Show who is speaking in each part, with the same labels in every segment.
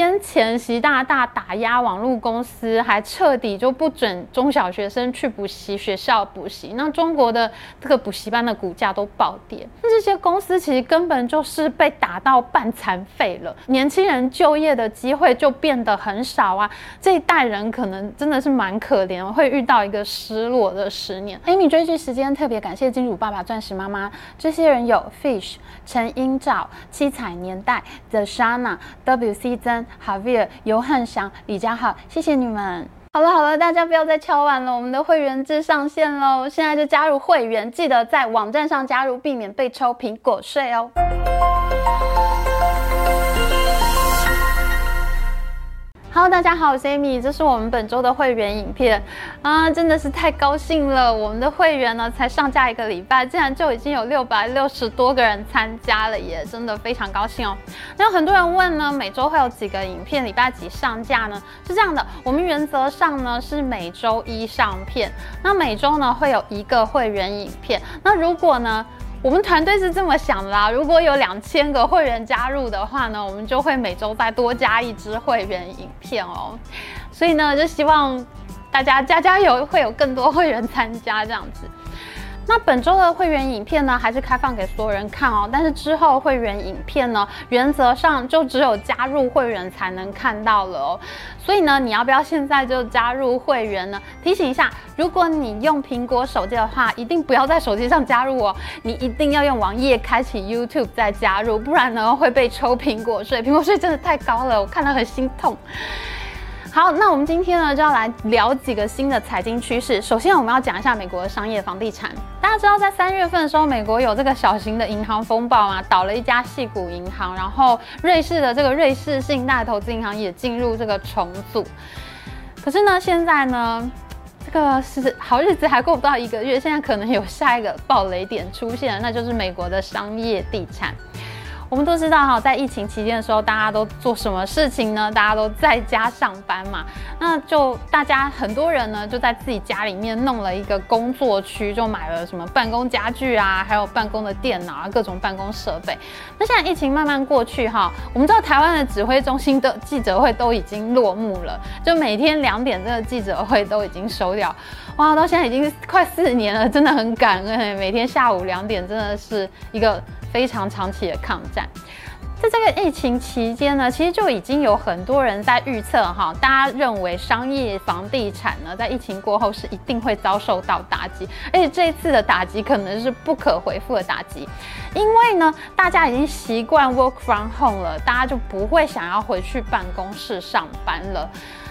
Speaker 1: 先前习大大打压网络公司，还彻底就不准中小学生去补习学校补习，那中国的这个补习班的股价都暴跌。那这些公司其实根本就是被打到半残废了，年轻人就业的机会就变得很少啊。这一代人可能真的是蛮可怜，会遇到一个失落的十年。Amy 追剧时间特别感谢金主爸爸、钻石妈妈，这些人有 Fish、陈英照、七彩年代、The Shana、WC 曾。哈维尔、尤汉祥、李佳浩，谢谢你们。好了好了，大家不要再敲碗了，我们的会员制上线喽！现在就加入会员，记得在网站上加入，避免被抽苹果税哦。Hello，大家好，我是 Amy，这是我们本周的会员影片啊，真的是太高兴了！我们的会员呢，才上架一个礼拜，竟然就已经有六百六十多个人参加了耶，真的非常高兴哦。那很多人问呢，每周会有几个影片，礼拜几上架呢？是这样的，我们原则上呢是每周一上片，那每周呢会有一个会员影片。那如果呢，我们团队是这么想的啦，如果有两千个会员加入的话呢，我们就会每周再多加一支会员影片哦。所以呢，就希望大家加加油，会有更多会员参加这样子。那本周的会员影片呢，还是开放给所有人看哦。但是之后会员影片呢，原则上就只有加入会员才能看到了哦。所以呢，你要不要现在就加入会员呢？提醒一下，如果你用苹果手机的话，一定不要在手机上加入哦。你一定要用网页开启 YouTube 再加入，不然呢会被抽苹果税。苹果税真的太高了，我看得很心痛。好，那我们今天呢就要来聊几个新的财经趋势。首先，我们要讲一下美国的商业房地产。大家知道，在三月份的时候，美国有这个小型的银行风暴嘛，倒了一家矽谷银行，然后瑞士的这个瑞士信贷投资银行也进入这个重组。可是呢，现在呢，这个是好日子还过不到一个月，现在可能有下一个暴雷点出现了，那就是美国的商业地产。我们都知道哈，在疫情期间的时候，大家都做什么事情呢？大家都在家上班嘛，那就大家很多人呢就在自己家里面弄了一个工作区，就买了什么办公家具啊，还有办公的电脑啊，各种办公设备。那现在疫情慢慢过去哈，我们知道台湾的指挥中心的记者会都已经落幕了，就每天两点这个记者会都已经收掉。哇，到现在已经快四年了，真的很感恩，每天下午两点真的是一个。非常长期的抗战，在这个疫情期间呢，其实就已经有很多人在预测哈，大家认为商业房地产呢，在疫情过后是一定会遭受到打击，而且这一次的打击可能是不可回复的打击，因为呢，大家已经习惯 work from home 了，大家就不会想要回去办公室上班了。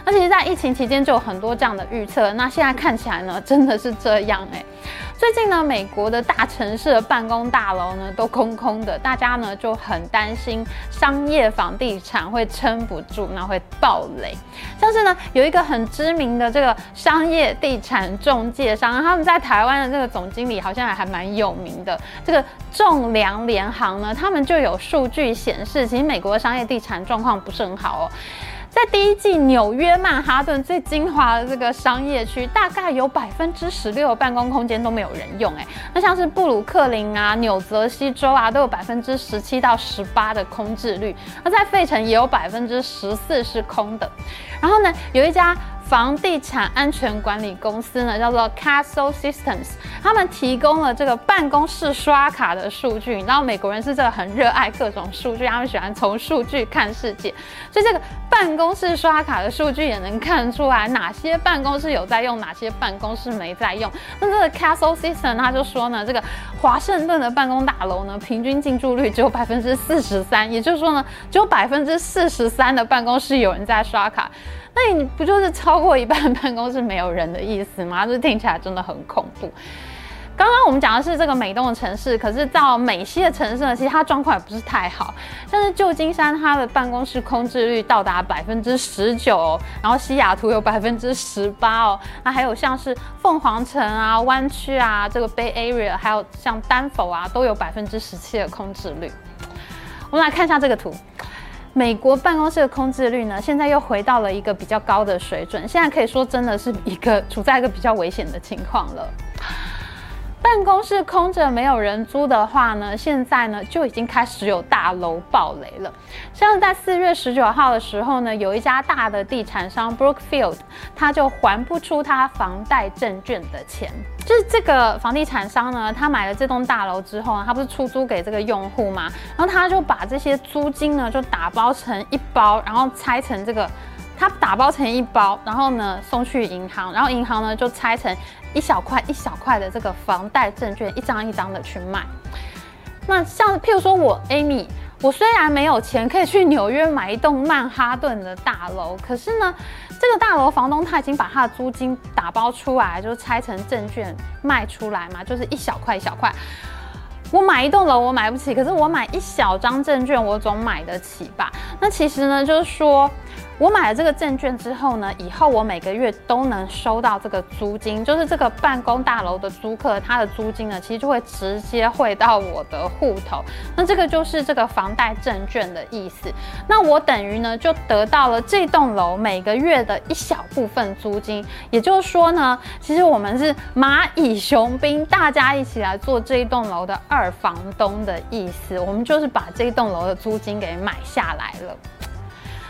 Speaker 1: 而且在疫情期间就有很多这样的预测，那现在看起来呢，真的是这样哎。最近呢，美国的大城市的办公大楼呢都空空的，大家呢就很担心商业房地产会撑不住，那会爆雷。像是呢，有一个很知名的这个商业地产中介商，他们在台湾的这个总经理好像还蛮有名的。这个仲量联行呢，他们就有数据显示，其实美国的商业地产状况不是很好哦。在第一季，纽约曼哈顿最精华的这个商业区，大概有百分之十六的办公空间都没有人用。哎，那像是布鲁克林啊、纽泽西州啊，都有百分之十七到十八的空置率。那在费城也有百分之十四是空的。然后呢，有一家。房地产安全管理公司呢，叫做 Castle Systems，他们提供了这个办公室刷卡的数据。你知道美国人是这个很热爱各种数据，他们喜欢从数据看世界，所以这个办公室刷卡的数据也能看出来哪些办公室有在用，哪些办公室没在用。那这个 Castle Systems 他就说呢，这个华盛顿的办公大楼呢，平均进驻率只有百分之四十三，也就是说呢，只有百分之四十三的办公室有人在刷卡。那你不就是超过一半办公室没有人的意思吗？这 听起来真的很恐怖。刚刚我们讲的是这个美东的城市，可是到美西的城市呢，其实它状况也不是太好。像是旧金山，它的办公室空置率到达百分之十九，然后西雅图有百分之十八哦。那还有像是凤凰城啊、湾区啊、这个 Bay Area，还有像丹佛啊，都有百分之十七的空置率。我们来看一下这个图。美国办公室的空置率呢，现在又回到了一个比较高的水准，现在可以说真的是一个处在一个比较危险的情况了。办公室空着没有人租的话呢，现在呢就已经开始有大楼暴雷了。像在四月十九号的时候呢，有一家大的地产商 Brookfield，他就还不出他房贷证券的钱。就是这个房地产商呢，他买了这栋大楼之后呢，他不是出租给这个用户吗？然后他就把这些租金呢就打包成一包，然后拆成这个。他打包成一包，然后呢送去银行，然后银行呢就拆成一小块一小块的这个房贷证券，一张一张的去卖。那像譬如说我 Amy，我虽然没有钱可以去纽约买一栋曼哈顿的大楼，可是呢，这个大楼房东他已经把他的租金打包出来，就是拆成证券卖出来嘛，就是一小块一小块。我买一栋楼我买不起，可是我买一小张证券我总买得起吧？那其实呢，就是说。我买了这个证券之后呢，以后我每个月都能收到这个租金，就是这个办公大楼的租客，他的租金呢，其实就会直接汇到我的户头。那这个就是这个房贷证券的意思。那我等于呢，就得到了这栋楼每个月的一小部分租金。也就是说呢，其实我们是蚂蚁雄兵，大家一起来做这一栋楼的二房东的意思。我们就是把这一栋楼的租金给买下来了。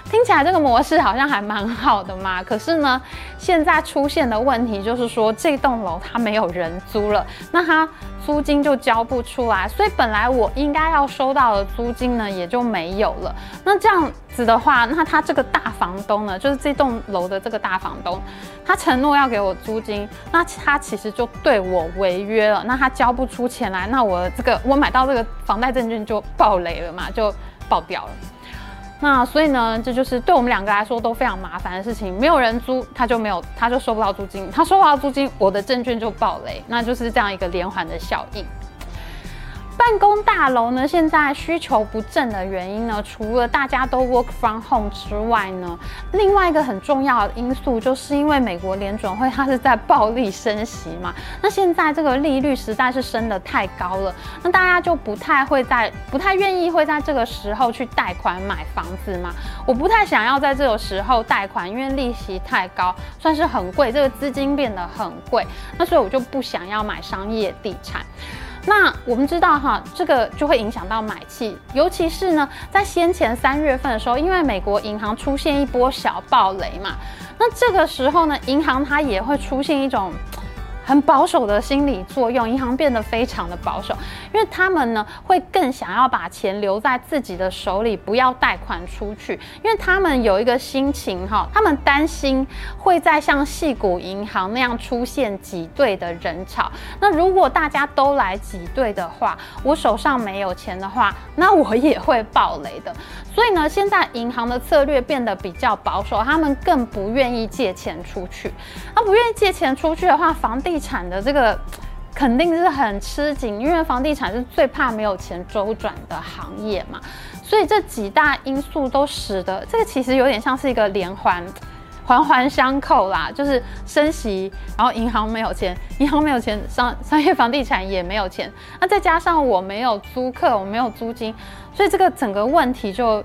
Speaker 1: 听起来这个模式好像还蛮好的嘛，可是呢，现在出现的问题就是说，这栋楼它没有人租了，那它租金就交不出来，所以本来我应该要收到的租金呢也就没有了。那这样子的话，那他这个大房东呢，就是这栋楼的这个大房东，他承诺要给我租金，那他其实就对我违约了。那他交不出钱来，那我这个我买到这个房贷证券就爆雷了嘛，就爆掉了。那所以呢，这就是对我们两个来说都非常麻烦的事情。没有人租，他就没有，他就收不到租金。他收不到租金，我的证券就爆雷。那就是这样一个连环的效应。办公大楼呢，现在需求不振的原因呢，除了大家都 work from home 之外呢，另外一个很重要的因素，就是因为美国联准会它是在暴力升息嘛。那现在这个利率实在是升得太高了，那大家就不太会在，不太愿意会在这个时候去贷款买房子嘛。我不太想要在这个时候贷款，因为利息太高，算是很贵，这个资金变得很贵，那所以我就不想要买商业地产。那我们知道哈，这个就会影响到买气，尤其是呢，在先前三月份的时候，因为美国银行出现一波小暴雷嘛，那这个时候呢，银行它也会出现一种。很保守的心理作用，银行变得非常的保守，因为他们呢会更想要把钱留在自己的手里，不要贷款出去，因为他们有一个心情哈，他们担心会再像矽谷银行那样出现挤兑的人潮。那如果大家都来挤兑的话，我手上没有钱的话，那我也会爆雷的。所以呢，现在银行的策略变得比较保守，他们更不愿意借钱出去。他不愿意借钱出去的话，房地产的这个肯定是很吃紧，因为房地产是最怕没有钱周转的行业嘛。所以这几大因素都使得这个其实有点像是一个连环，环环相扣啦。就是升息，然后银行没有钱，银行没有钱，商商业房地产也没有钱。那再加上我没有租客，我没有租金，所以这个整个问题就。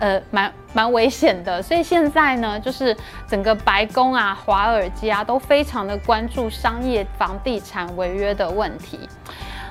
Speaker 1: 呃，蛮蛮危险的，所以现在呢，就是整个白宫啊、华尔街啊，都非常的关注商业房地产违约的问题。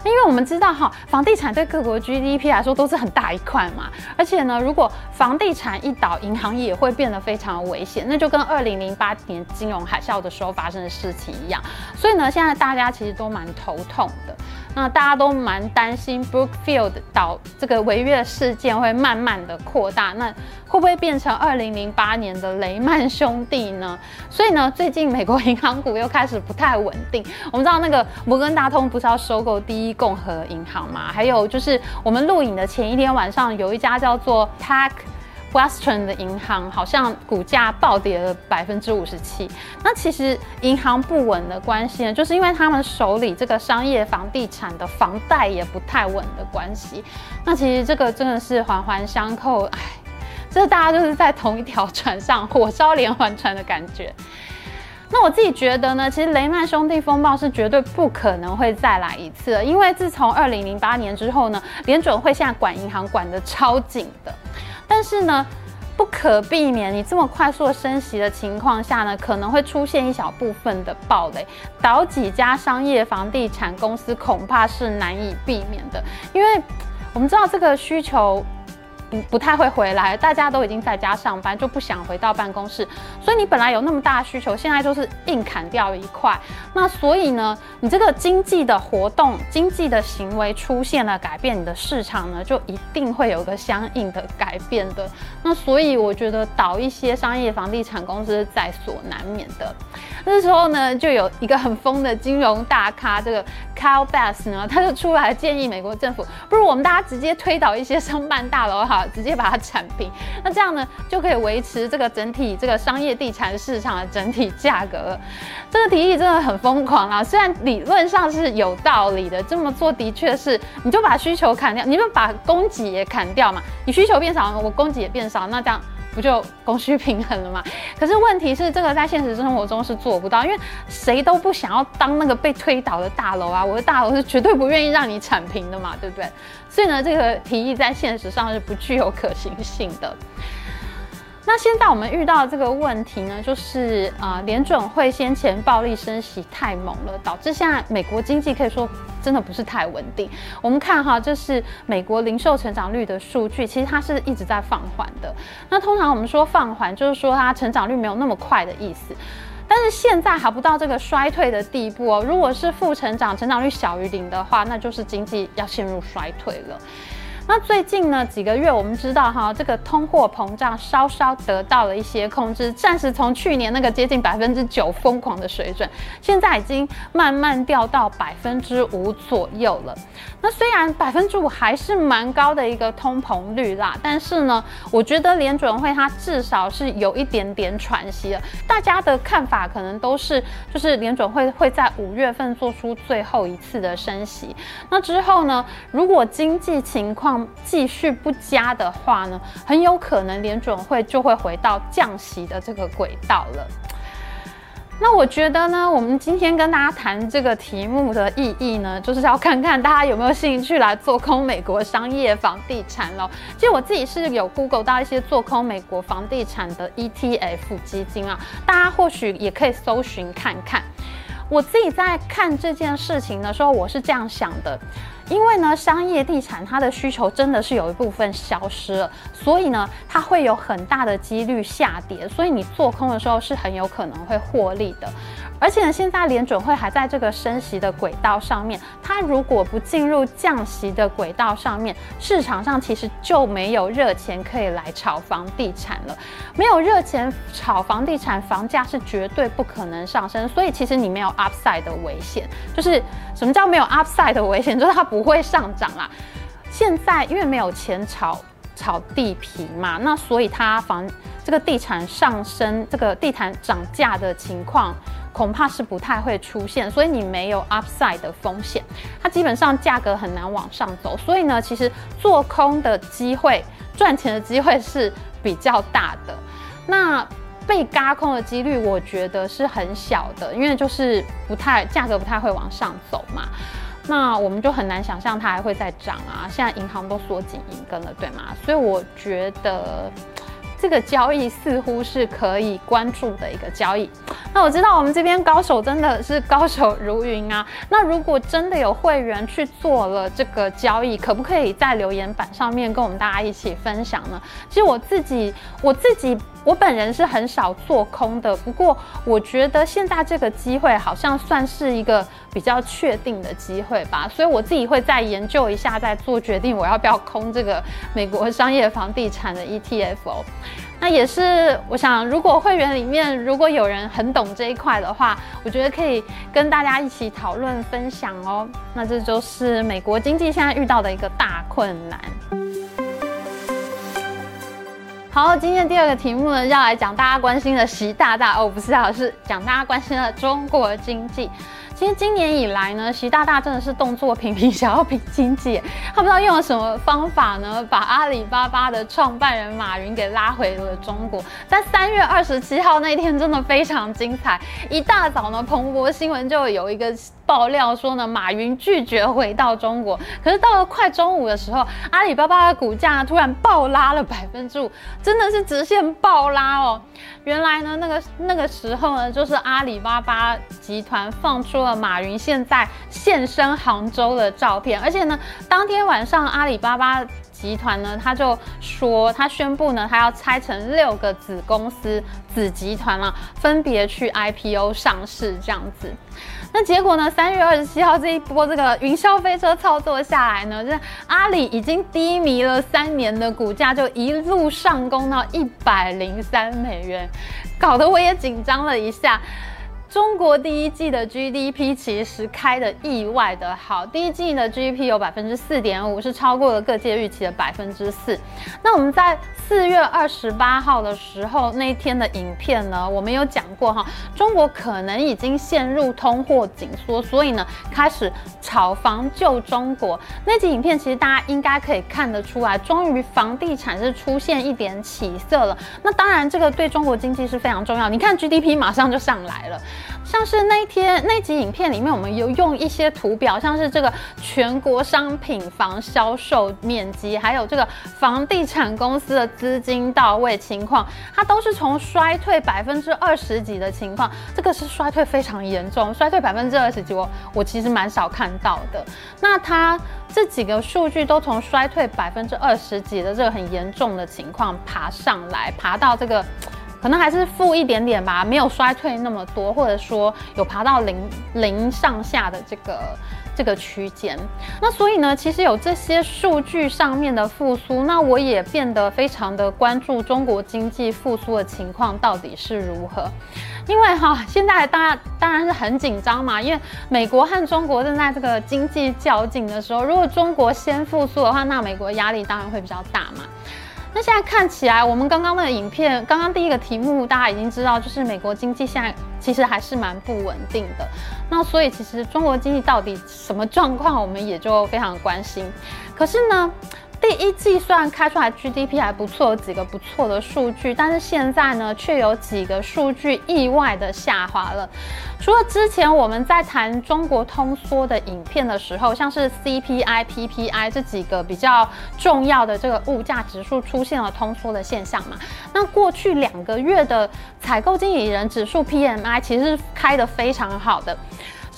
Speaker 1: 因为我们知道哈，房地产对各国 GDP 来说都是很大一块嘛，而且呢，如果房地产一倒，银行也会变得非常危险，那就跟二零零八年金融海啸的时候发生的事情一样。所以呢，现在大家其实都蛮头痛的。那大家都蛮担心 Brookfield 倒这个违约事件会慢慢的扩大，那会不会变成二零零八年的雷曼兄弟呢？所以呢，最近美国银行股又开始不太稳定。我们知道那个摩根大通不是要收购第一共和银行吗？还有就是我们录影的前一天晚上，有一家叫做 Pack Western 的银行好像股价暴跌了百分之五十七。那其实银行不稳的关系呢，就是因为他们手里这个商业房地产的房贷也不太稳的关系。那其实这个真的是环环相扣，哎，这大家就是在同一条船上，火烧连环船的感觉。那我自己觉得呢，其实雷曼兄弟风暴是绝对不可能会再来一次了，因为自从二零零八年之后呢，联准会现在管银行管得超紧的。但是呢，不可避免，你这么快速的升息的情况下呢，可能会出现一小部分的暴雷，倒几家商业房地产公司恐怕是难以避免的，因为我们知道这个需求。不太会回来，大家都已经在家上班，就不想回到办公室，所以你本来有那么大的需求，现在就是硬砍掉一块。那所以呢，你这个经济的活动、经济的行为出现了改变，你的市场呢就一定会有个相应的改变的。那所以我觉得倒一些商业房地产公司在所难免的。那时候呢，就有一个很疯的金融大咖，这个 Kyle Bass 呢，他就出来建议美国政府，不如我们大家直接推倒一些商办大楼哈直接把它铲平，那这样呢就可以维持这个整体这个商业地产市场的整体价格。这个提议真的很疯狂啊！虽然理论上是有道理的，这么做的确是，你就把需求砍掉，你们把供给也砍掉嘛。你需求变少，我供给也变少，那这样。不就供需平衡了吗？可是问题是，这个在现实生活中是做不到，因为谁都不想要当那个被推倒的大楼啊！我的大楼是绝对不愿意让你铲平的嘛，对不对？所以呢，这个提议在现实上是不具有可行性的。那现在我们遇到这个问题呢，就是啊，联准会先前暴力升息太猛了，导致现在美国经济可以说真的不是太稳定。我们看哈，这是美国零售成长率的数据，其实它是一直在放缓的。那通常我们说放缓，就是说它成长率没有那么快的意思。但是现在还不到这个衰退的地步哦。如果是负成长，成长率小于零的话，那就是经济要陷入衰退了。那最近呢几个月，我们知道哈，这个通货膨胀稍稍得到了一些控制，暂时从去年那个接近百分之九疯狂的水准，现在已经慢慢掉到百分之五左右了。那虽然百分之五还是蛮高的一个通膨率啦，但是呢，我觉得联准会它至少是有一点点喘息了。大家的看法可能都是，就是联准会会在五月份做出最后一次的升息。那之后呢，如果经济情况继续不佳的话呢，很有可能联准会就会回到降息的这个轨道了。那我觉得呢，我们今天跟大家谈这个题目的意义呢，就是要看看大家有没有兴趣来做空美国商业房地产喽。其实我自己是有 Google 到一些做空美国房地产的 ETF 基金啊，大家或许也可以搜寻看看。我自己在看这件事情的时候，我是这样想的。因为呢，商业地产它的需求真的是有一部分消失了，所以呢，它会有很大的几率下跌，所以你做空的时候是很有可能会获利的。而且呢，现在联准会还在这个升息的轨道上面，它如果不进入降息的轨道上面，市场上其实就没有热钱可以来炒房地产了。没有热钱炒房地产，房价是绝对不可能上升。所以其实你没有 upside 的危险，就是什么叫没有 upside 的危险？就是它不会上涨啦。现在因为没有钱炒炒地皮嘛，那所以它房这个地产上升，这个地产涨价的情况。恐怕是不太会出现，所以你没有 upside 的风险，它基本上价格很难往上走，所以呢，其实做空的机会、赚钱的机会是比较大的。那被嘎空的几率，我觉得是很小的，因为就是不太价格不太会往上走嘛。那我们就很难想象它还会再涨啊！现在银行都缩紧银根了，对吗？所以我觉得。这个交易似乎是可以关注的一个交易。那我知道我们这边高手真的是高手如云啊。那如果真的有会员去做了这个交易，可不可以在留言板上面跟我们大家一起分享呢？其实我自己，我自己。我本人是很少做空的，不过我觉得现在这个机会好像算是一个比较确定的机会吧，所以我自己会再研究一下，再做决定我要不要空这个美国商业房地产的 ETF 哦。那也是，我想如果会员里面如果有人很懂这一块的话，我觉得可以跟大家一起讨论分享哦。那这就是美国经济现在遇到的一个大困难。好，今天第二个题目呢，要来讲大家关心的习大大哦，不是啊，是讲大家关心的中国经济。其实今年以来呢，习大大真的是动作频频，想要拼经济。他不知道用了什么方法呢，把阿里巴巴的创办人马云给拉回了中国。在三月二十七号那一天，真的非常精彩。一大早呢，彭博新闻就有一个爆料说呢，马云拒绝回到中国。可是到了快中午的时候，阿里巴巴的股价突然暴拉了百分之五，真的是直线暴拉哦。原来呢，那个那个时候呢，就是阿里巴巴集团放出了马云现在现身杭州的照片，而且呢，当天晚上阿里巴巴集团呢，他就说，他宣布呢，他要拆成六个子公司、子集团了，分别去 IPO 上市这样子。那结果呢？三月二十七号这一波这个云霄飞车操作下来呢，就是阿里已经低迷了三年的股价就一路上攻到一百零三美元，搞得我也紧张了一下。中国第一季的 GDP 其实开得意外的好，第一季的 GDP 有百分之四点五，是超过了各界预期的百分之四。那我们在四月二十八号的时候那一天的影片呢，我们有讲过哈，中国可能已经陷入通货紧缩，所以呢开始炒房救中国。那集影片其实大家应该可以看得出来，终于房地产是出现一点起色了。那当然这个对中国经济是非常重要，你看 GDP 马上就上来了。像是那一天那集影片里面，我们有用一些图表，像是这个全国商品房销售面积，还有这个房地产公司的资金到位情况，它都是从衰退百分之二十几的情况，这个是衰退非常严重，衰退百分之二十几，我我其实蛮少看到的。那它这几个数据都从衰退百分之二十几的这个很严重的情况爬上来，爬到这个。可能还是负一点点吧，没有衰退那么多，或者说有爬到零零上下的这个这个区间。那所以呢，其实有这些数据上面的复苏，那我也变得非常的关注中国经济复苏的情况到底是如何。因为哈，现在大家当然是很紧张嘛，因为美国和中国正在这个经济较劲的时候，如果中国先复苏的话，那美国压力当然会比较大嘛。那现在看起来，我们刚刚的影片，刚刚第一个题目大家已经知道，就是美国经济现在其实还是蛮不稳定的。那所以其实中国经济到底什么状况，我们也就非常关心。可是呢，第一季虽然开出来 GDP 还不错，有几个不错的数据，但是现在呢，却有几个数据意外的下滑了。除了之前我们在谈中国通缩的影片的时候，像是 CPI、PPI 这几个比较重要的这个物价指数出现了通缩的现象嘛，那过去两个月的采购经理人指数 PMI 其实是开得非常好的。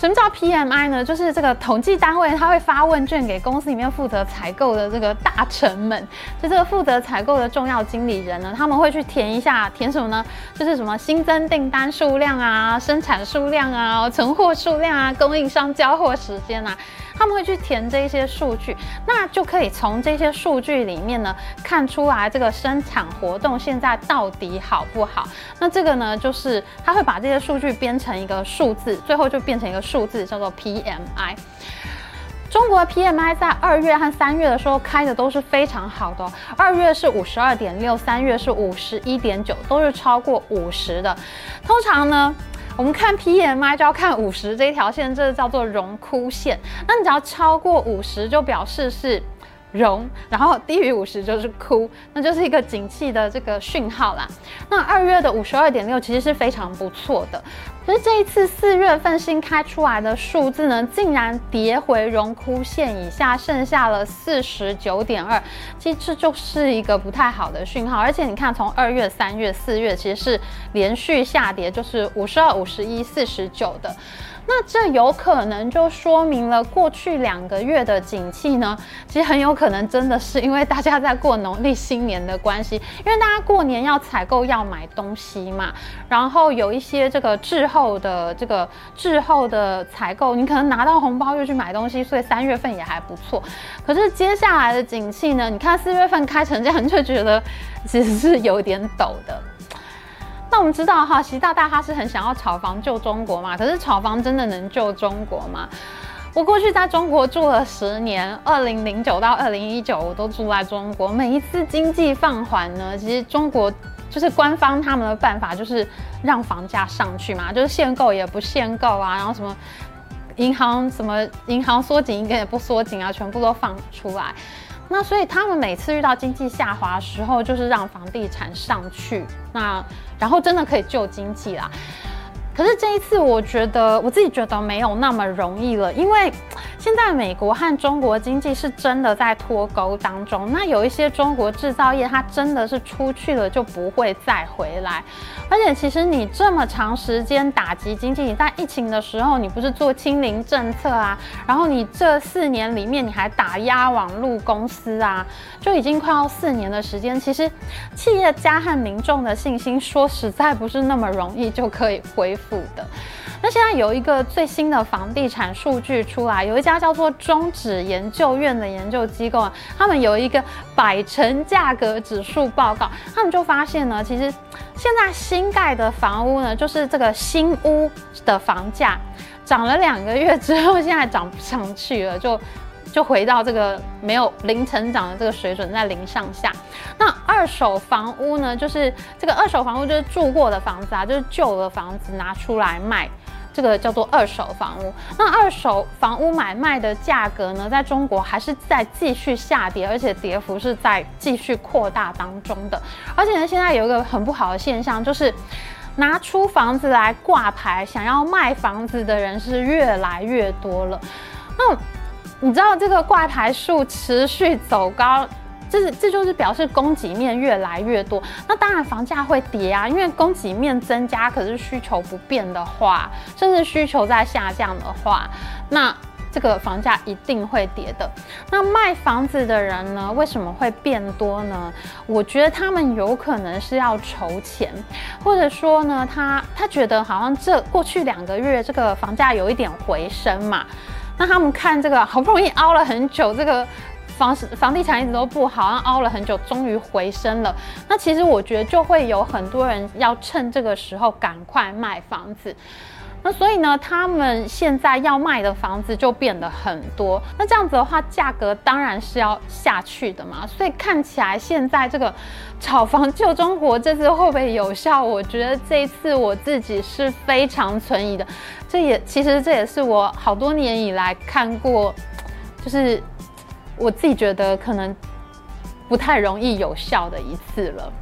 Speaker 1: 什么叫 PMI 呢？就是这个统计单位，他会发问卷给公司里面负责采购的这个大臣们，就这个负责采购的重要经理人呢，他们会去填一下，填什么呢？就是什么新增订单数量啊、生产数量啊、存货数量啊、供应商交货时间啊。他们会去填这些数据，那就可以从这些数据里面呢看出来这个生产活动现在到底好不好。那这个呢，就是他会把这些数据编成一个数字，最后就变成一个数字叫做 PMI。中国的 PMI 在二月和三月的时候开的都是非常好的，二月是五十二点六，三月是五十一点九，都是超过五十的。通常呢。我们看 PMI 就要看五十这一条线，这叫做荣枯线。那你只要超过五十，就表示是荣，然后低于五十就是枯，那就是一个景气的这个讯号啦。那二月的五十二点六其实是非常不错的。可是这一次四月份新开出来的数字呢，竟然跌回荣枯线以下，剩下了四十九点二，其实这就是一个不太好的讯号。而且你看，从二月、三月、四月，其实是连续下跌，就是五十二、五十一、四十九的。那这有可能就说明了过去两个月的景气呢，其实很有可能真的是因为大家在过农历新年的关系，因为大家过年要采购要买东西嘛，然后有一些这个滞后的这个滞后的采购，你可能拿到红包又去买东西，所以三月份也还不错。可是接下来的景气呢，你看四月份开成这样，就觉得其实是有点陡的。那我们知道哈，习大大他是很想要炒房救中国嘛，可是炒房真的能救中国吗？我过去在中国住了十年，二零零九到二零一九我都住在中国。每一次经济放缓呢，其实中国就是官方他们的办法就是让房价上去嘛，就是限购也不限购啊，然后什么银行什么银行缩紧一点也不缩紧啊，全部都放出来。那所以他们每次遇到经济下滑的时候，就是让房地产上去，那然后真的可以救经济啦。可是这一次，我觉得我自己觉得没有那么容易了，因为现在美国和中国经济是真的在脱钩当中。那有一些中国制造业，它真的是出去了就不会再回来。而且，其实你这么长时间打击经济，你在疫情的时候，你不是做清零政策啊？然后你这四年里面，你还打压网络公司啊？就已经快要四年的时间，其实企业家和民众的信心，说实在不是那么容易就可以恢复的。那现在有一个最新的房地产数据出来，有一家叫做中指研究院的研究机构啊，他们有一个百城价格指数报告，他们就发现呢，其实现在新盖的房屋呢，就是这个新屋的房价涨了两个月之后，现在涨不上去了，就就回到这个没有零成长的这个水准，在零上下。那二手房屋呢，就是这个二手房屋就是住过的房子啊，就是旧的房子拿出来卖。这个叫做二手房屋。那二手房屋买卖的价格呢，在中国还是在继续下跌，而且跌幅是在继续扩大当中的。而且呢，现在有一个很不好的现象，就是拿出房子来挂牌，想要卖房子的人是越来越多了。那你知道这个挂牌数持续走高？这是这就是表示供给面越来越多，那当然房价会跌啊，因为供给面增加，可是需求不变的话，甚至需求在下降的话，那这个房价一定会跌的。那卖房子的人呢，为什么会变多呢？我觉得他们有可能是要筹钱，或者说呢，他他觉得好像这过去两个月这个房价有一点回升嘛，那他们看这个好不容易熬了很久这个。房房地产一直都不好，像熬了很久，终于回升了。那其实我觉得就会有很多人要趁这个时候赶快卖房子。那所以呢，他们现在要卖的房子就变得很多。那这样子的话，价格当然是要下去的嘛。所以看起来现在这个炒房救中国这次会不会有效？我觉得这一次我自己是非常存疑的。这也其实这也是我好多年以来看过，就是。我自己觉得可能不太容易有效的一次了。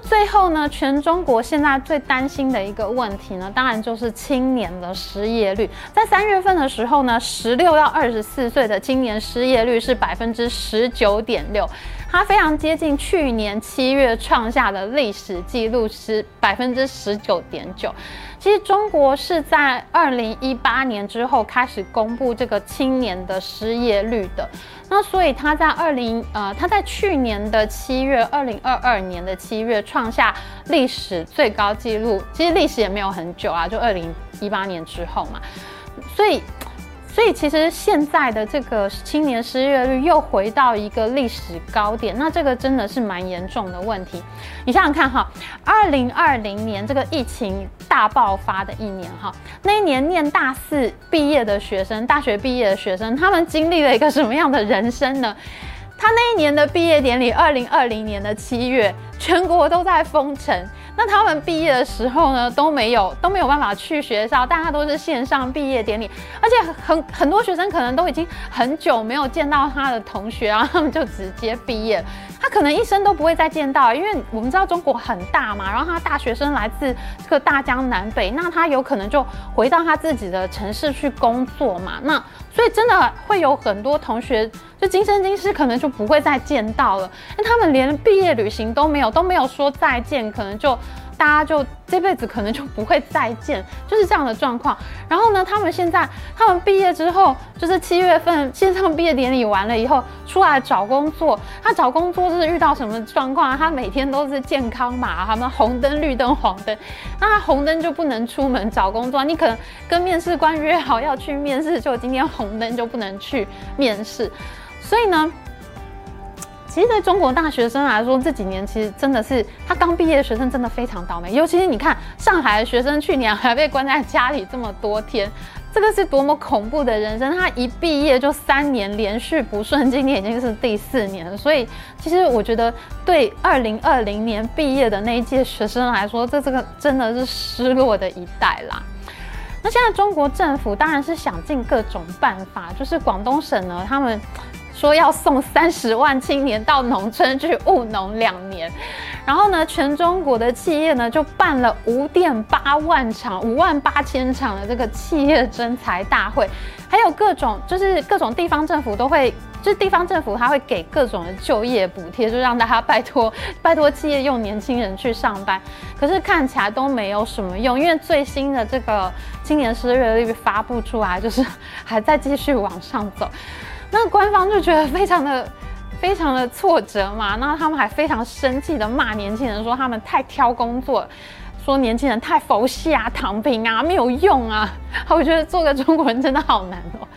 Speaker 1: 最后呢，全中国现在最担心的一个问题呢，当然就是青年的失业率。在三月份的时候呢，十六到二十四岁的青年失业率是百分之十九点六。它非常接近去年七月创下的历史记录，是百分之十九点九。其实中国是在二零一八年之后开始公布这个青年的失业率的，那所以他在二零呃，他在去年的七月，二零二二年的七月创下历史最高纪录。其实历史也没有很久啊，就二零一八年之后嘛，所以。所以其实现在的这个青年失业率又回到一个历史高点，那这个真的是蛮严重的问题。你想想看哈，二零二零年这个疫情大爆发的一年哈，那一年念大四毕业的学生，大学毕业的学生，他们经历了一个什么样的人生呢？他那一年的毕业典礼，二零二零年的七月，全国都在封城。那他们毕业的时候呢，都没有都没有办法去学校，大家都是线上毕业典礼，而且很很多学生可能都已经很久没有见到他的同学，然后他们就直接毕业，他可能一生都不会再见到，因为我们知道中国很大嘛，然后他大学生来自这个大江南北，那他有可能就回到他自己的城市去工作嘛，那所以真的会有很多同学就今生今世可能就不会再见到了，那他们连毕业旅行都没有，都没有说再见，可能就。大家就这辈子可能就不会再见，就是这样的状况。然后呢，他们现在他们毕业之后，就是七月份线上毕业典礼完了以后，出来找工作。他找工作是遇到什么状况？他每天都是健康码，他们红灯、绿灯、黄灯。那红灯就不能出门找工作，你可能跟面试官约好要去面试，就今天红灯就不能去面试。所以呢。其实，对中国大学生来说，这几年其实真的是他刚毕业的学生真的非常倒霉。尤其是你看，上海的学生去年还被关在家里这么多天，这个是多么恐怖的人生。他一毕业就三年连续不顺，今年已经是第四年了。所以，其实我觉得对二零二零年毕业的那一届学生来说，这这个真的是失落的一代啦。那现在中国政府当然是想尽各种办法，就是广东省呢，他们。说要送三十万青年到农村去务农两年，然后呢，全中国的企业呢就办了五点八万场、五万八千场的这个企业征才大会，还有各种就是各种地方政府都会。就是地方政府，他会给各种的就业补贴，就让大家拜托 拜托企业用年轻人去上班。可是看起来都没有什么用，因为最新的这个青年失业率发布出来，就是还在继续往上走。那官方就觉得非常的 非常的挫折嘛，那他们还非常生气的骂年轻人，说他们太挑工作，说年轻人太佛系啊、躺平啊、没有用啊。我觉得做个中国人真的好难哦。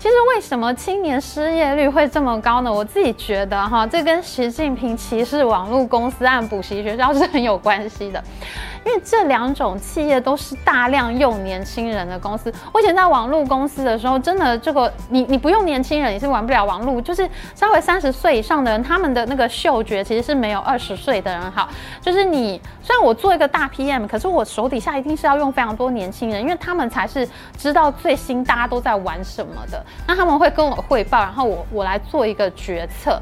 Speaker 1: 其实为什么青年失业率会这么高呢？我自己觉得哈，这跟习近平歧视网络公司按补习学校是很有关系的。因为这两种企业都是大量用年轻人的公司。我以前在网络公司的时候，真的这个你你不用年轻人，你是玩不了网络。就是稍微三十岁以上的人，他们的那个嗅觉其实是没有二十岁的人好。就是你虽然我做一个大 PM，可是我手底下一定是要用非常多年轻人，因为他们才是知道最新大家都在玩什么的。那他们会跟我汇报，然后我我来做一个决策。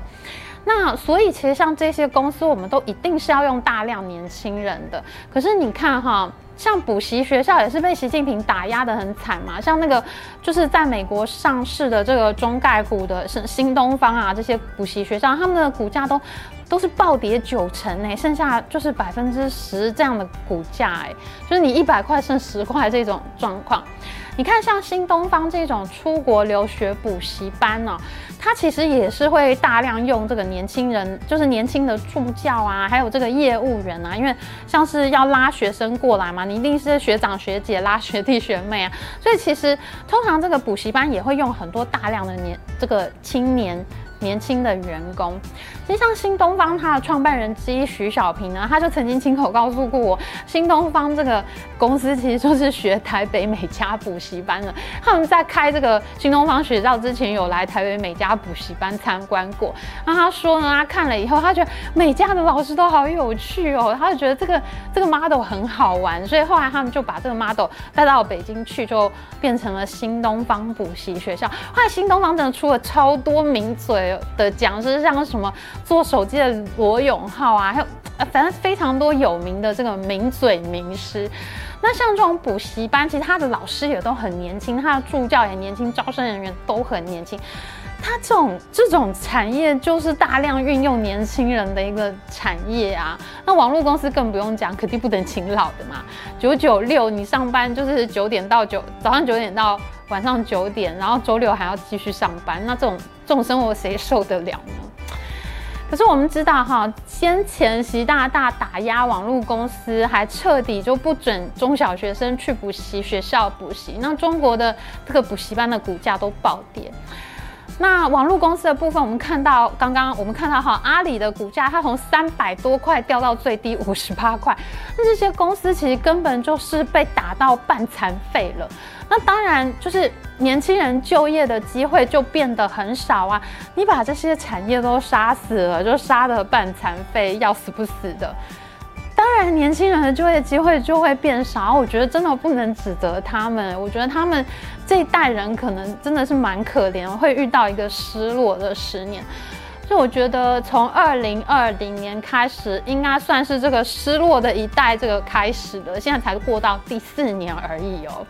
Speaker 1: 那所以其实像这些公司，我们都一定是要用大量年轻人的。可是你看哈，像补习学校也是被习近平打压得很惨嘛。像那个就是在美国上市的这个中概股的是新东方啊，这些补习学校，他们的股价都都是暴跌九成哎，剩下就是百分之十这样的股价哎，就是你一百块剩十块这种状况。你看，像新东方这种出国留学补习班呢，它其实也是会大量用这个年轻人，就是年轻的助教啊，还有这个业务员啊，因为像是要拉学生过来嘛，你一定是学长学姐拉学弟学妹啊，所以其实通常这个补习班也会用很多大量的年这个青年。年轻的员工，其实像新东方，它的创办人之一徐小平呢，他就曾经亲口告诉过我，新东方这个公司其实就是学台北美家补习班的。他们在开这个新东方学校之前，有来台北美家补习班参观过。那他说呢，他看了以后，他觉得美家的老师都好有趣哦，他就觉得这个这个 model 很好玩，所以后来他们就把这个 model 带到北京去，就变成了新东方补习学校。后来新东方真的出了超多名嘴。的讲师像什么做手机的罗永浩啊，还有，反正非常多有名的这个名嘴名师。那像这种补习班，其实他的老师也都很年轻，他的助教也年轻，招生人员都很年轻。他这种这种产业就是大量运用年轻人的一个产业啊。那网络公司更不用讲，肯定不能勤劳的嘛。九九六，你上班就是九点到九，早上九点到晚上九点，然后周六还要继续上班。那这种这种生活谁受得了呢？可是我们知道哈，先前习大大打压网络公司，还彻底就不准中小学生去补习学校补习，那中国的这个补习班的股价都暴跌。那网络公司的部分，我们看到刚刚我们看到哈，阿里的股价它从三百多块掉到最低五十八块，那这些公司其实根本就是被打到半残废了。那当然就是年轻人就业的机会就变得很少啊！你把这些产业都杀死了，就杀得半残废，要死不死的。当然，年轻人的就业机会就会变少。我觉得真的不能指责他们。我觉得他们这一代人可能真的是蛮可怜，会遇到一个失落的十年。所以我觉得从二零二零年开始，应该算是这个失落的一代这个开始了。现在才过到第四年而已哦。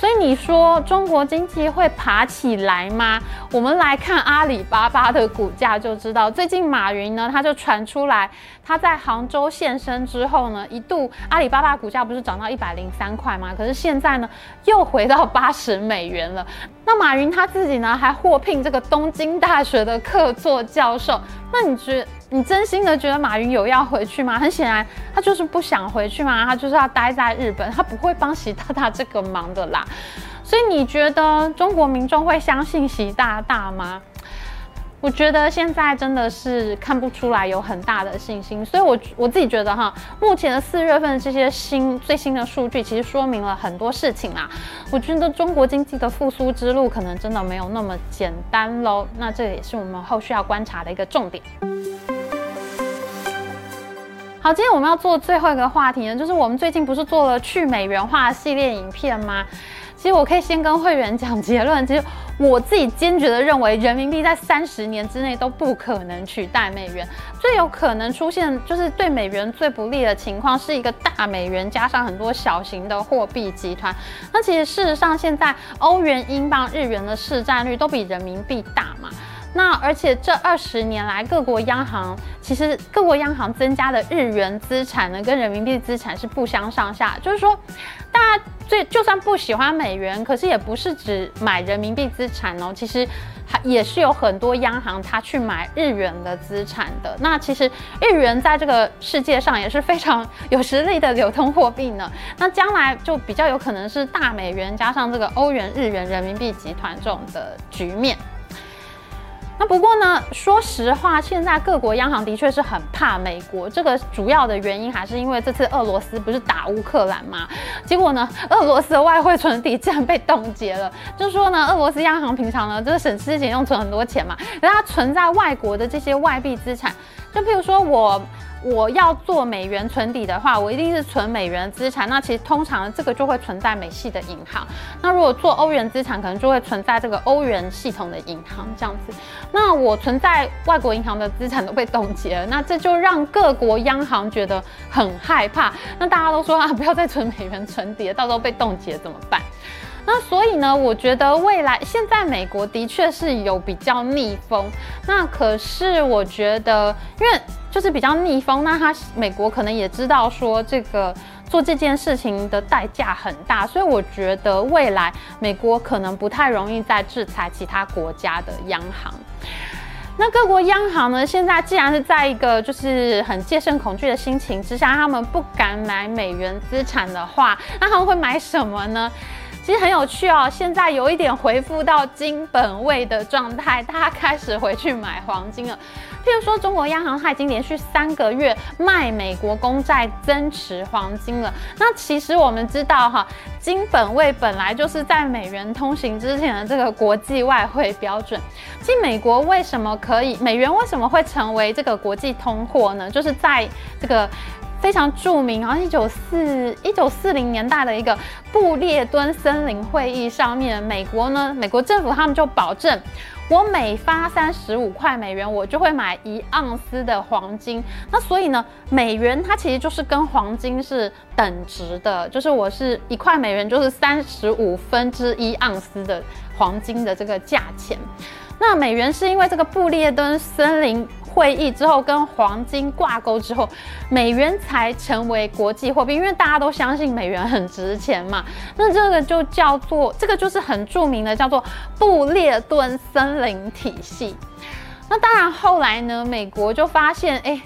Speaker 1: 所以你说中国经济会爬起来吗？我们来看阿里巴巴的股价就知道。最近马云呢，他就传出来，他在杭州现身之后呢，一度阿里巴巴股价不是涨到一百零三块吗？可是现在呢，又回到八十美元了。那马云他自己呢，还获聘这个东京大学的客座教授。那你觉得？你真心的觉得马云有要回去吗？很显然，他就是不想回去嘛，他就是要待在日本，他不会帮习大大这个忙的啦。所以你觉得中国民众会相信习大大吗？我觉得现在真的是看不出来有很大的信心。所以我，我自己觉得哈，目前的四月份这些新最新的数据，其实说明了很多事情啦。我觉得中国经济的复苏之路可能真的没有那么简单喽。那这也是我们后续要观察的一个重点。好，今天我们要做最后一个话题呢，就是我们最近不是做了去美元化系列影片吗？其实我可以先跟会员讲结论，其实我自己坚决的认为，人民币在三十年之内都不可能取代美元。最有可能出现就是对美元最不利的情况，是一个大美元加上很多小型的货币集团。那其实事实上，现在欧元、英镑、日元的市占率都比人民币大嘛。那而且这二十年来，各国央行其实各国央行增加的日元资产呢，跟人民币资产是不相上下。就是说，大家最就算不喜欢美元，可是也不是只买人民币资产哦。其实还也是有很多央行它去买日元的资产的。那其实日元在这个世界上也是非常有实力的流通货币呢。那将来就比较有可能是大美元加上这个欧元、日元、人民币集团这种的局面。那不过呢，说实话，现在各国央行的确是很怕美国。这个主要的原因还是因为这次俄罗斯不是打乌克兰吗？结果呢，俄罗斯的外汇存底竟然被冻结了。就是说呢，俄罗斯央行平常呢就是省吃俭用存很多钱嘛，可是它存在外国的这些外币资产，就譬如说我。我要做美元存底的话，我一定是存美元资产。那其实通常这个就会存在美系的银行。那如果做欧元资产，可能就会存在这个欧元系统的银行这样子。那我存在外国银行的资产都被冻结了，那这就让各国央行觉得很害怕。那大家都说啊，不要再存美元存底了，到时候被冻结怎么办？那所以呢，我觉得未来现在美国的确是有比较逆风。那可是我觉得，因为就是比较逆风，那他美国可能也知道说这个做这件事情的代价很大，所以我觉得未来美国可能不太容易再制裁其他国家的央行。那各国央行呢，现在既然是在一个就是很戒慎恐惧的心情之下，他们不敢买美元资产的话，那他们会买什么呢？其实很有趣哦，现在有一点恢复到金本位的状态，大家开始回去买黄金了。譬如说，中国央行它已经连续三个月卖美国公债增持黄金了。那其实我们知道哈，金本位本来就是在美元通行之前的这个国际外汇标准。其实美国为什么可以，美元为什么会成为这个国际通货呢？就是在这个。非常著名，好像一九四一九四零年代的一个布列敦森林会议上面，美国呢，美国政府他们就保证，我每发三十五块美元，我就会买一盎司的黄金。那所以呢，美元它其实就是跟黄金是等值的，就是我是一块美元就是三十五分之一盎司的黄金的这个价钱。那美元是因为这个布列敦森林。会议之后跟黄金挂钩之后，美元才成为国际货币，因为大家都相信美元很值钱嘛。那这个就叫做，这个就是很著名的叫做布列顿森林体系。那当然后来呢，美国就发现，哎，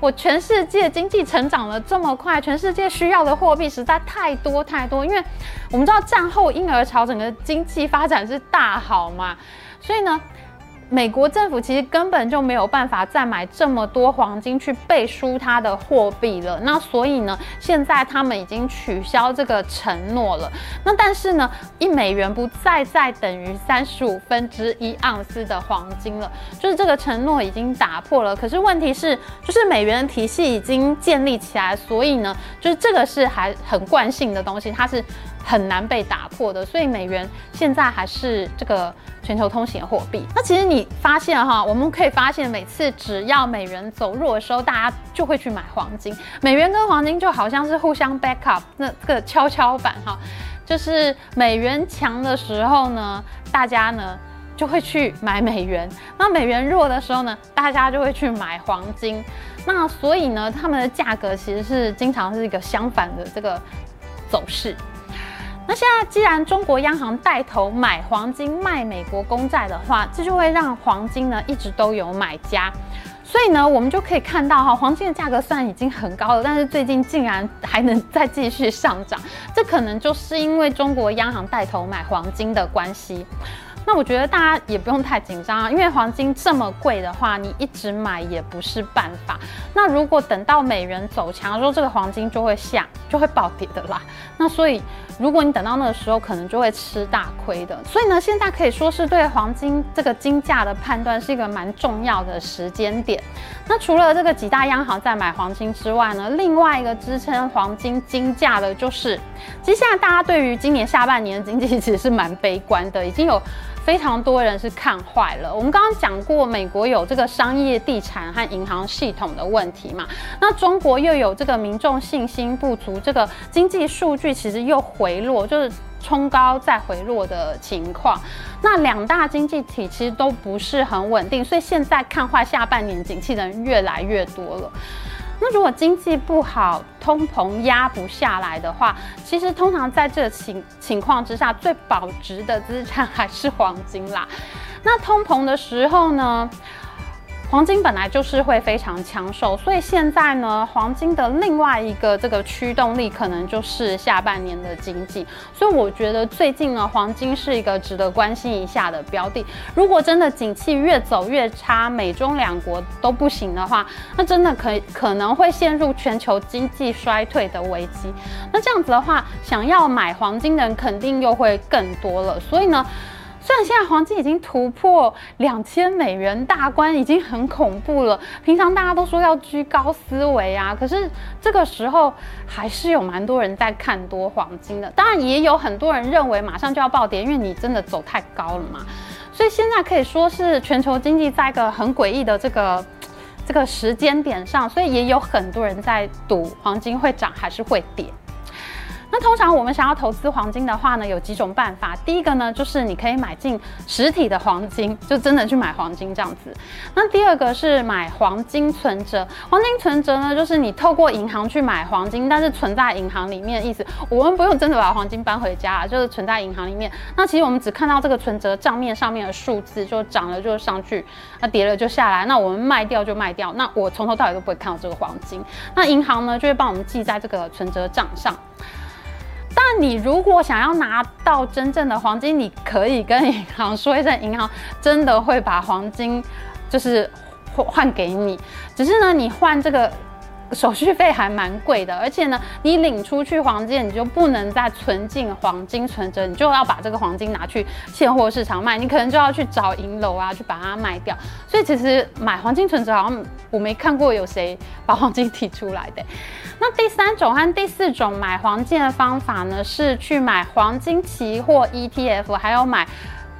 Speaker 1: 我全世界经济成长了这么快，全世界需要的货币实在太多太多，因为我们知道战后婴儿潮整个经济发展是大好嘛，所以呢。美国政府其实根本就没有办法再买这么多黄金去背书它的货币了。那所以呢，现在他们已经取消这个承诺了。那但是呢，一美元不再再等于三十五分之一盎司的黄金了，就是这个承诺已经打破了。可是问题是，就是美元的体系已经建立起来，所以呢，就是这个是还很惯性的东西，它是很难被打破的。所以美元现在还是这个。全球通行的货币，那其实你发现哈，我们可以发现，每次只要美元走弱的时候，大家就会去买黄金。美元跟黄金就好像是互相 back up，那这个跷跷板哈，就是美元强的时候呢，大家呢就会去买美元；那美元弱的时候呢，大家就会去买黄金。那所以呢，他们的价格其实是经常是一个相反的这个走势。那现在既然中国央行带头买黄金卖美国公债的话，这就会让黄金呢一直都有买家，所以呢我们就可以看到哈，黄金的价格虽然已经很高了，但是最近竟然还能再继续上涨，这可能就是因为中国央行带头买黄金的关系。那我觉得大家也不用太紧张啊，因为黄金这么贵的话，你一直买也不是办法。那如果等到美元走强的时候，这个黄金就会下，就会暴跌的啦。那所以，如果你等到那个时候，可能就会吃大亏的。所以呢，现在可以说是对黄金这个金价的判断是一个蛮重要的时间点。那除了这个几大央行在买黄金之外呢，另外一个支撑黄金金价的就是，其实现在大家对于今年下半年的经济其实是蛮悲观的，已经有非常多人是看坏了。我们刚刚讲过，美国有这个商业地产和银行系统的问题嘛，那中国又有这个民众信心不足，这个经济数据其实又回落，就是。冲高再回落的情况，那两大经济体其实都不是很稳定，所以现在看坏下半年景气的人越来越多了。那如果经济不好，通膨压不下来的话，其实通常在这情情况之下，最保值的资产还是黄金啦。那通膨的时候呢？黄金本来就是会非常抢手，所以现在呢，黄金的另外一个这个驱动力可能就是下半年的经济。所以我觉得最近呢，黄金是一个值得关心一下的标的。如果真的景气越走越差，美中两国都不行的话，那真的可可能会陷入全球经济衰退的危机。那这样子的话，想要买黄金的人肯定又会更多了。所以呢，虽然现在黄金已经突破两千美元大关，已经很恐怖了。平常大家都说要居高思维啊，可是这个时候还是有蛮多人在看多黄金的。当然，也有很多人认为马上就要暴跌，因为你真的走太高了嘛。所以现在可以说是全球经济在一个很诡异的这个这个时间点上，所以也有很多人在赌黄金会涨还是会跌。那通常我们想要投资黄金的话呢，有几种办法。第一个呢，就是你可以买进实体的黄金，就真的去买黄金这样子。那第二个是买黄金存折。黄金存折呢，就是你透过银行去买黄金，但是存在银行里面的意思，我们不用真的把黄金搬回家，就是存在银行里面。那其实我们只看到这个存折账面上面的数字，就涨了就上去，那跌了就下来。那我们卖掉就卖掉，那我从头到尾都不会看到这个黄金。那银行呢，就会帮我们记在这个存折账上。那你如果想要拿到真正的黄金，你可以跟银行说一声，银行真的会把黄金就是换给你。只是呢，你换这个。手续费还蛮贵的，而且呢，你领出去黄金，你就不能再存进黄金存折，你就要把这个黄金拿去现货市场卖，你可能就要去找银楼啊，去把它卖掉。所以其实买黄金存折好像我没看过有谁把黄金提出来的。那第三种和第四种买黄金的方法呢，是去买黄金期货 ETF，还有买。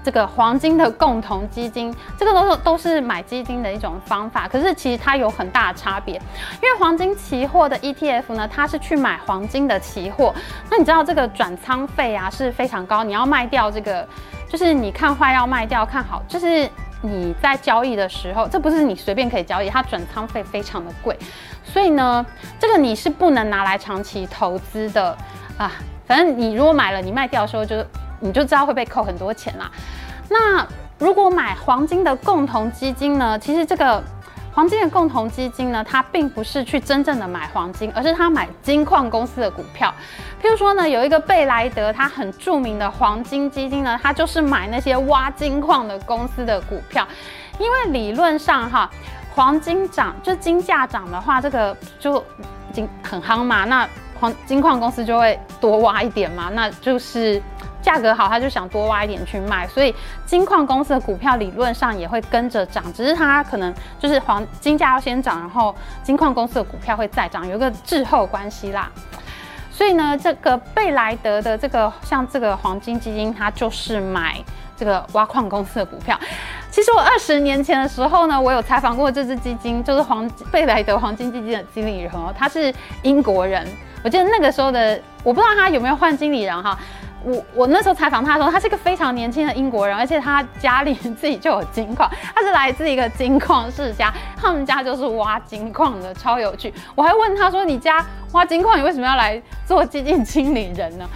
Speaker 1: 这个黄金的共同基金，这个都是都是买基金的一种方法，可是其实它有很大的差别，因为黄金期货的 ETF 呢，它是去买黄金的期货，那你知道这个转仓费啊是非常高，你要卖掉这个，就是你看坏要卖掉，看好，就是你在交易的时候，这不是你随便可以交易，它转仓费非常的贵，所以呢，这个你是不能拿来长期投资的。啊，反正你如果买了，你卖掉的时候就。你就知道会被扣很多钱啦。那如果买黄金的共同基金呢？其实这个黄金的共同基金呢，它并不是去真正的买黄金，而是它买金矿公司的股票。譬如说呢，有一个贝莱德，它很著名的黄金基金呢，它就是买那些挖金矿的公司的股票。因为理论上哈，黄金涨就金价涨的话，这个就金很夯嘛，那黄金矿公司就会多挖一点嘛，那就是。价格好，他就想多挖一点去卖，所以金矿公司的股票理论上也会跟着涨，只是它可能就是黄金价要先涨，然后金矿公司的股票会再涨，有一个滞后关系啦。所以呢，这个贝莱德的这个像这个黄金基金，它就是买这个挖矿公司的股票。其实我二十年前的时候呢，我有采访过这支基金，就是黄贝莱德黄金基金的经理人哦，他是英国人。我记得那个时候的，我不知道他有没有换经理人哈。我我那时候采访他的时候，他是一个非常年轻的英国人，而且他家里 自己就有金矿，他是来自一个金矿世家，他们家就是挖金矿的，超有趣。我还问他说：“你家挖金矿，你为什么要来做基金经理人呢？”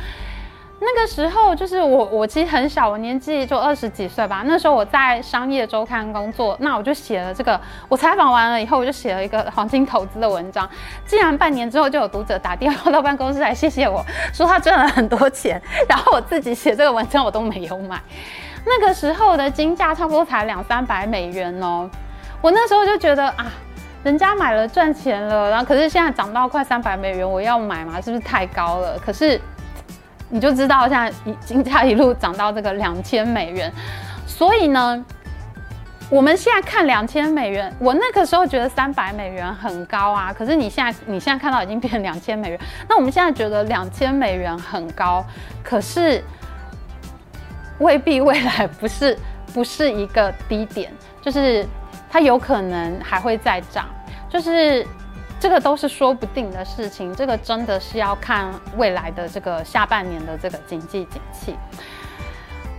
Speaker 1: 那个时候就是我，我其实很小，我年纪就二十几岁吧。那时候我在商业周刊工作，那我就写了这个。我采访完了以后，我就写了一个黄金投资的文章。竟然半年之后就有读者打电话到办公室来谢谢我说他赚了很多钱，然后我自己写这个文章我都没有买。那个时候的金价差不多才两三百美元哦。我那时候就觉得啊，人家买了赚钱了，然后可是现在涨到快三百美元，我要买吗？是不是太高了？可是你就知道现在金价一路涨到这个两千美元，所以呢，我们现在看两千美元，我那个时候觉得三百美元很高啊，可是你现在你现在看到已经变成两千美元，那我们现在觉得两千美元很高，可是未必未来不是不是一个低点，就是。它有可能还会再涨，就是这个都是说不定的事情。这个真的是要看未来的这个下半年的这个经济景气。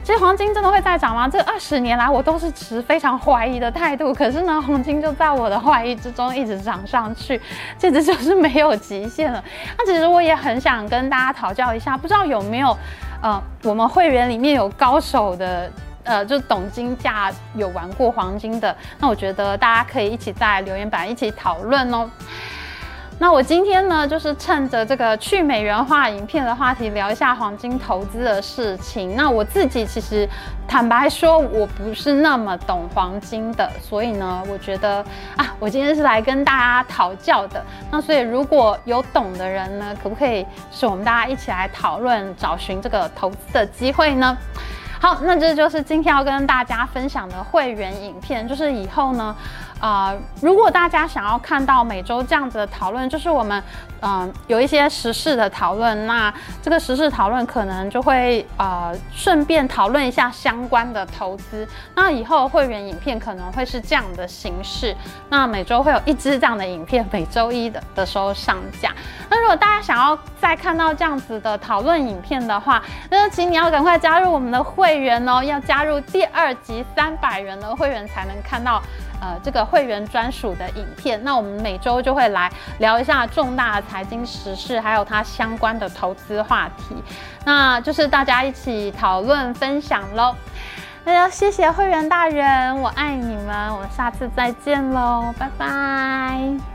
Speaker 1: 其实黄金真的会再涨吗？这二十年来我都是持非常怀疑的态度。可是呢，黄金就在我的怀疑之中一直涨上去，简直就是没有极限了。那其实我也很想跟大家讨教一下，不知道有没有呃，我们会员里面有高手的。呃，就懂金价有玩过黄金的，那我觉得大家可以一起在留言板一起讨论哦。那我今天呢，就是趁着这个去美元化影片的话题，聊一下黄金投资的事情。那我自己其实坦白说，我不是那么懂黄金的，所以呢，我觉得啊，我今天是来跟大家讨教的。那所以如果有懂的人呢，可不可以是我们大家一起来讨论，找寻这个投资的机会呢？好，那这就是今天要跟大家分享的会员影片。就是以后呢，呃，如果大家想要看到每周这样子的讨论，就是我们嗯、有一些时事的讨论，那这个时事讨论可能就会呃顺便讨论一下相关的投资。那以后会员影片可能会是这样的形式，那每周会有一支这样的影片，每周一的的时候上架。那如果大家想要再看到这样子的讨论影片的话，那请你要赶快加入我们的会员哦，要加入第二级三百元的会员才能看到。呃，这个会员专属的影片，那我们每周就会来聊一下重大的财经时事，还有它相关的投资话题，那就是大家一起讨论分享喽。那要谢谢会员大人，我爱你们，我们下次再见喽，拜拜。